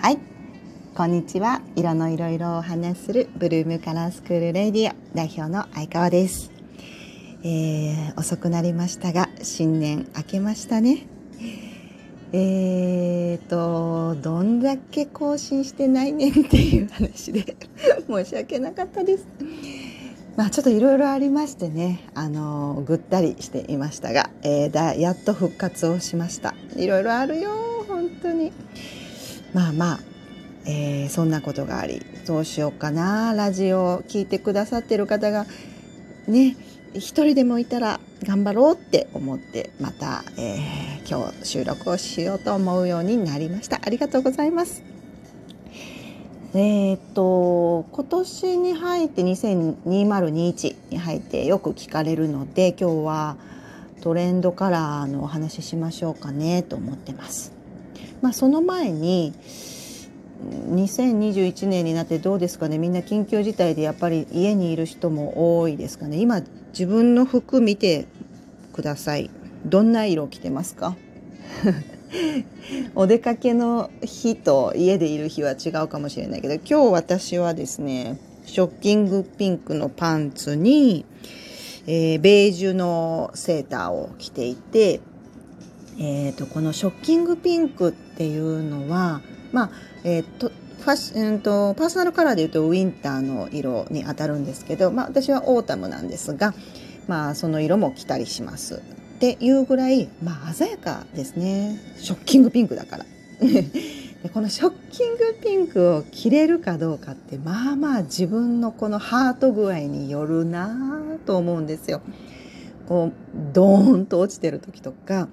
はい。こんにちは。色のいろいろお話しするブルームカラースクールレディオ代表の相川です、えー、遅くなりましたが新年明けましたね。えーとどんだけ更新してないねんっていう話で 申し訳なかったです。まあちょっといろいろありましてねあのぐったりしていましたが、えー、だやっと復活をしました。いろいろあるよ本当に。まあまあ、えー、そんなことがありどうしようかな。ラジオを聞いてくださってる方がね一人でもいたら頑張ろうって思ってまた、えー、今日収録をしようと思うようになりました。ありがとうございます。えー、っと今年に入って2021に入ってよく聞かれるので今日はトレンドカラーのお話ししましょうかねと思ってます。まあ、その前に2021年になってどうですかね。みんな緊急事態でやっぱり家にいる人も多いですかね。今自分の服見てください。どんな色着てますか？お出かけの日と家でいる日は違うかもしれないけど今日私はですねショッキングピンクのパンツに、えー、ベージュのセーターを着ていて、えーと、このショッキングピンクってていうのはまあえーとファッシうんとパーソナルカラーでいうとウィンターの色に当たるんですけど、まあ、私はオータムなんですが、まあ、その色も着たりします。っていうぐらい、まあ、鮮やかですねショッキングピンクだから でこのショッキングピンクを着れるかどうかってまあまあ自分のこのハート具合によるなと思うんですよ。こうドーンと落ちてる時とか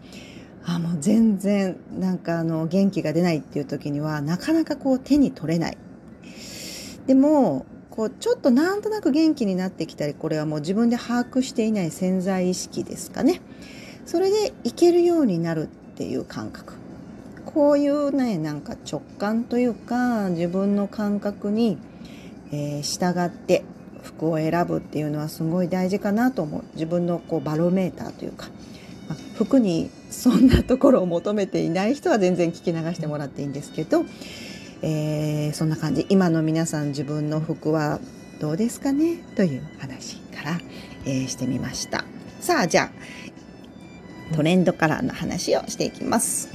あもう全然なんかあの元気が出ないっていう時にはなかなかこう手に取れない。でもこうちょっとなんとなく元気になってきたりこれはもう自分で把握していない潜在意識ですかね。それでいけるようになるっていう感覚。こういうねなんか直感というか自分の感覚に、えー、従って服を選ぶっていうのはすごい大事かなと思う。自分のこうバロメーターというか、服にそんなところを求めていない人は全然聞き流してもらっていいんですけどえー、そんな感じ。今の皆さん自分の服はどうですかね？という話から、えー、してみました。さあじゃあトレンドカラーの話をしていきます。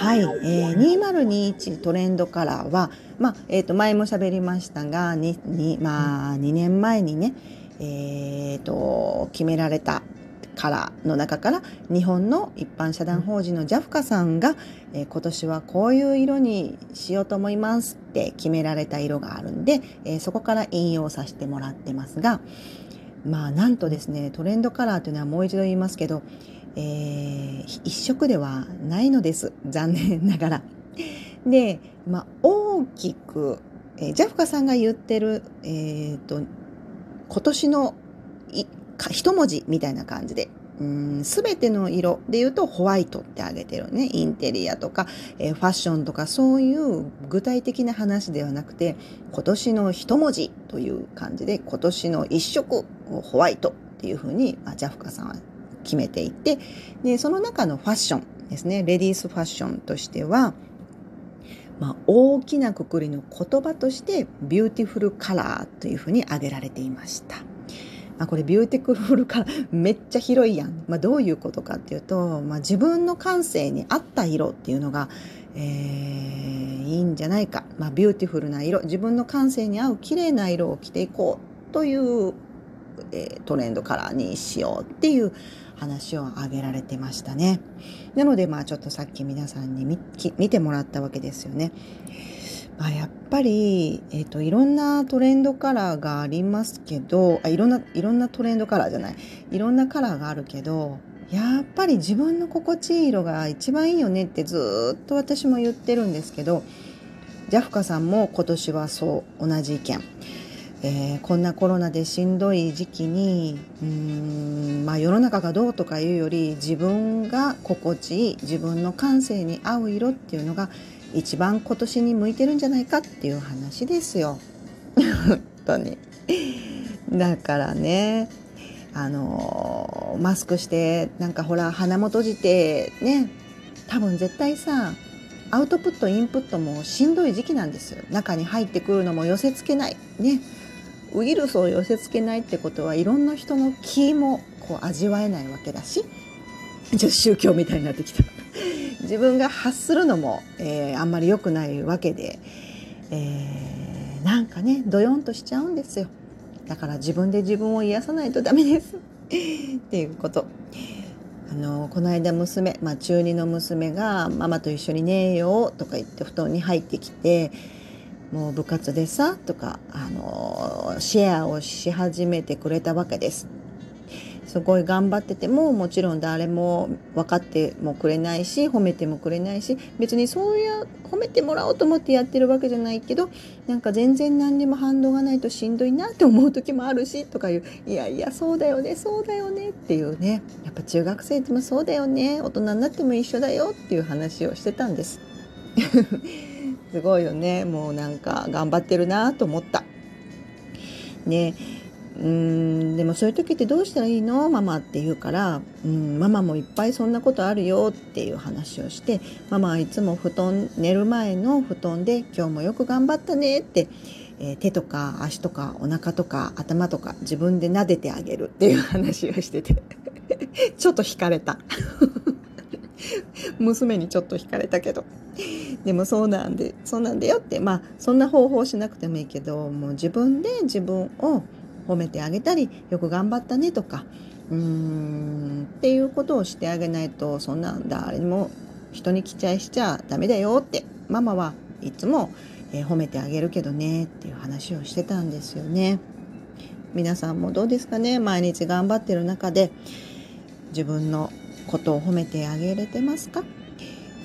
はい、えー、2021トレンドカラーは、まあえー、と前も喋りましたがにに、まあ、2年前にね、えーと決められたカラーの中から日本の一般社団法人のジャフカさんが、えー、今年はこういう色にしようと思いますって決められた色があるんで、えー、そこから引用させてもらってますがまあなんとですねトレンドカラーというのはもう一度言いますけど、えー、一色ではないのです残念ながら。で、まあ、大きく、えー、ジャフカさんが言ってる、えーと、今年の一文字みたいな感じで。うん全ての色で言うとホワイトってあげてるね。インテリアとか、えー、ファッションとかそういう具体的な話ではなくて今年の一文字という感じで今年の一色ホワイトっていうふうに、まあ、 JAFCA さんは決めていてでその中のファッションですね。レディースファッションとしてはまあ、大きなくくりの言葉としてビューティフルカラーというふうに挙げられていました。あこれビューティフルカラーめっちゃ広いやん、まあ、どういうことかっていうと、まあ、自分の感性に合った色っていうのが、えー、いいんじゃないか、まあ、ビューティフルな色。自分の感性に合う綺麗な色を着ていこうという、えー、トレンドカラーにしようっていう話を挙げられてましたね。なのでまあちょっとさっき皆さんに見てもらったわけですよね。まあ、やっぱり、えーと、いろんなトレンドカラーがありますけどあいろんないろんなトレンドカラーじゃないいろんなカラーがあるけどやっぱり自分の心地いい色が一番いいよねってずっと私も言ってるんですけどジャフカさんも今年はそう同じ意見。えー、こんなコロナでしんどい時期にうーん、まあ、世の中がどうとかいうより自分が心地いい自分の感性に合う色っていうのが一番今年に向いてるんじゃないかっていう話ですよ。本当に。だからねあのマスクしてなんかほら鼻も閉じてね多分絶対さアウトプットインプットもしんどい時期なんです中に入ってくるのも寄せ付けない。ね。ウイルスを寄せ付けないってことはいろんな人の気もこう味わえないわけだしちょっと宗教みたいになってきた。自分が発するのも、えー、あんまり良くないわけで、えー、なんかねドヨンとしちゃうんですよ。だから自分で自分を癒さないとダメです。っていうこと。あのこの間娘、まあ、中2の娘が「ママと一緒に寝よう」とか言って布団に入ってきて「もう部活でさ」とかあのシェアをし始めてくれたわけです。すごい頑張っててももちろん誰も分かってもくれないし褒めてもくれないし別にそういう褒めてもらおうと思ってやってるわけじゃないけどなんか全然何にも反応がないとしんどいなって思う時もあるしとかいういやいやそうだよねそうだよねっていうねやっぱ中学生でもそうだよね大人になっても一緒だよっていう話をしてたんです。すごいよね。もうなんか頑張ってるなと思った。ね。うんでもそういう時ってどうしたらいいの？ママって言うからうんママもいっぱいそんなことあるよっていう話をしてママはいつも布団寝る前の布団で今日もよく頑張ったねって、えー、手とか足とかお腹とか頭とか自分で撫でてあげるっていう話をしてて。ちょっと惹かれた。娘にちょっと惹かれたけど。でもそうなんでそうなんだよって。まあそんな方法しなくてもいいけどもう自分で自分を褒めてあげたりよく頑張ったねとかうーんっていうことをしてあげないとそんなん誰にも人に期待しちゃダメだよって。ママはいつも、えー、褒めてあげるけどねっていう話をしてたんですよね。皆さんもどうですかね？毎日頑張ってる中で自分のことを褒めてあげれてますか？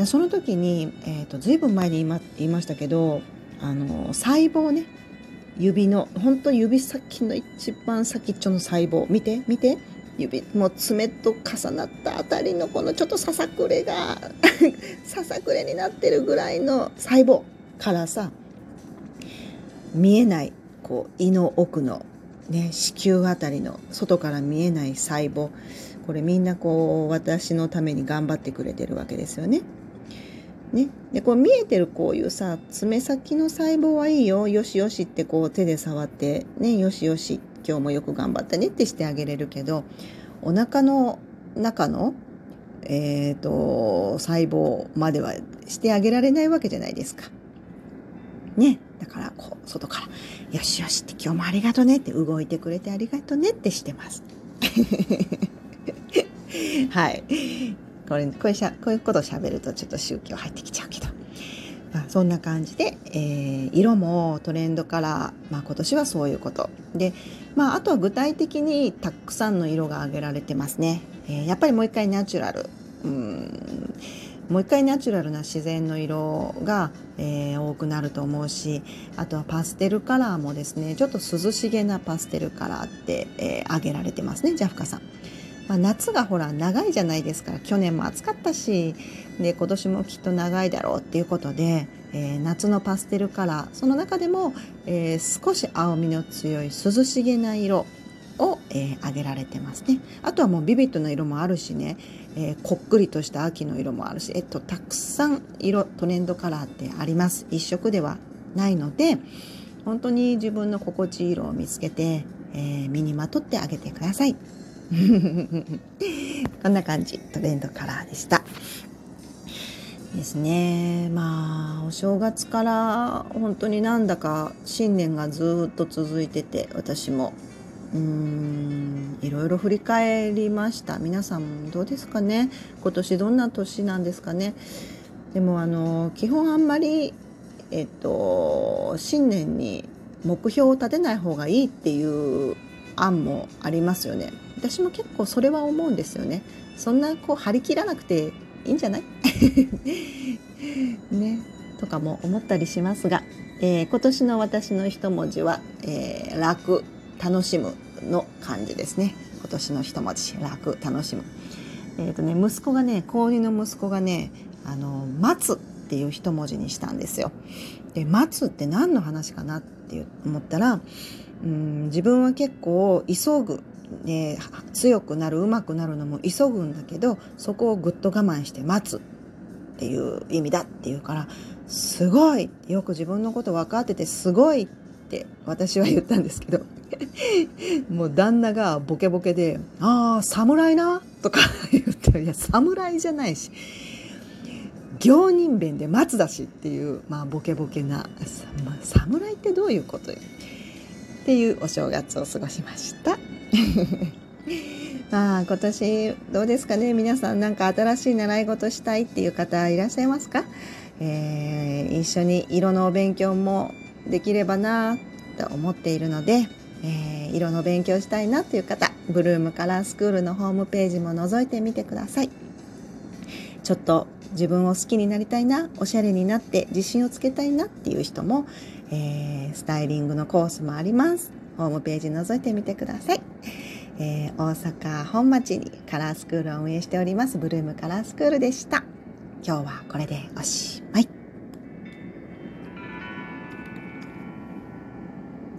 その時に、えーと、ずいぶん前に言いま言いましたけどあの細胞ね指の本当指先の一番先っちょの細胞見て見て指もう爪と重なったあたりのこのちょっとささくれが ささくれになってるぐらいの細胞からさ見えないこう胃の奥のね子宮あたりの外から見えない細胞これみんなこう私のために頑張ってくれてるわけですよね。ね、でこう見えてるこういうさ爪先の細胞はいいよよしよしってこう手で触ってねよしよし今日もよく頑張ったねってしてあげれるけどお腹の中の、えーと、細胞まではしてあげられないわけじゃないですか。ね、だからこう外から「よしよし」って「今日もありがとね」って動いてくれてありがとねってしてます。はい。これこれしゃこういうことをしゃべるとちょっと宗教入ってきちゃうけど、まあ、そんな感じで、えー、色もトレンドカラー、まあ、今年はそういうこと。で、まあ、あとは具体的にたくさんの色が挙げられてますね、えー、やっぱりもう一回ナチュラル。うん。もう一回ナチュラルな自然の色が、えー、多くなると思うしあとはパステルカラーもですねちょっと涼しげなパステルカラーって、えー、挙げられてますねジャフカさん。まあ、夏がほら長いじゃないですか。去年も暑かったしで今年もきっと長いだろうっていうことで、えー、夏のパステルカラー。その中でも、えー、少し青みの強い涼しげな色を、えー、げられてますね。あとはもうビビッドな色もあるしね、えー、こっくりとした秋の色もあるし、えっと、たくさん色トレンドカラーってあります。一色ではないので本当に自分の心地いい色を見つけて、えー、身にまとってあげてください。こんな感じトレンドカラーでした。ですね。まあお正月から本当になんだか新年がずっと続いてて私も。うーんいろいろ振り返りました。皆さんどうですかね？今年どんな年なんですかね？でもあの基本あんまりえっと新年に目標を立てない方がいいっていう案もありますよね。私も結構それは思うんですよね。そんなこう張り切らなくていいんじゃない？ね。とかも思ったりしますが、えー、今年の私の一文字は、えー、楽楽しむの漢字ですね。今年の一文字楽楽しむ。えっ、ー、とね息子がね高2の息子がねあの待つっていう一文字にしたんですよ。で待つって何の話かなって思ったらうん自分は結構急ぐ。ね、強くなる上手くなるのも急ぐんだけどそこをぐっと我慢して待つっていう意味だっていうからすごいよく自分のこと分かっててすごいって私は言ったんですけど もう旦那がボケボケで「ああ侍な」とか 言って「いや侍じゃないし行人弁で松だし」っていう、まあ、ボケボケな、まあ、侍ってどういうことよ。っていうお正月を過ごしました。まあ今年どうですかね？皆さんなんか新しい習い事したいっていう方いらっしゃいますか、えー、一緒に色のお勉強もできればなと思っているので、えー、色の勉強したいなという方ブルームカラースクールのホームページも覗いてみてください。ちょっと自分を好きになりたいなおしゃれになって自信をつけたいなっていう人も、えー、スタイリングのコースもあります。ホームページ覗いてみてください、えー、大阪本町にカラースクールを運営しておりますブルームカラースクールでした。今日はこれでおしまい。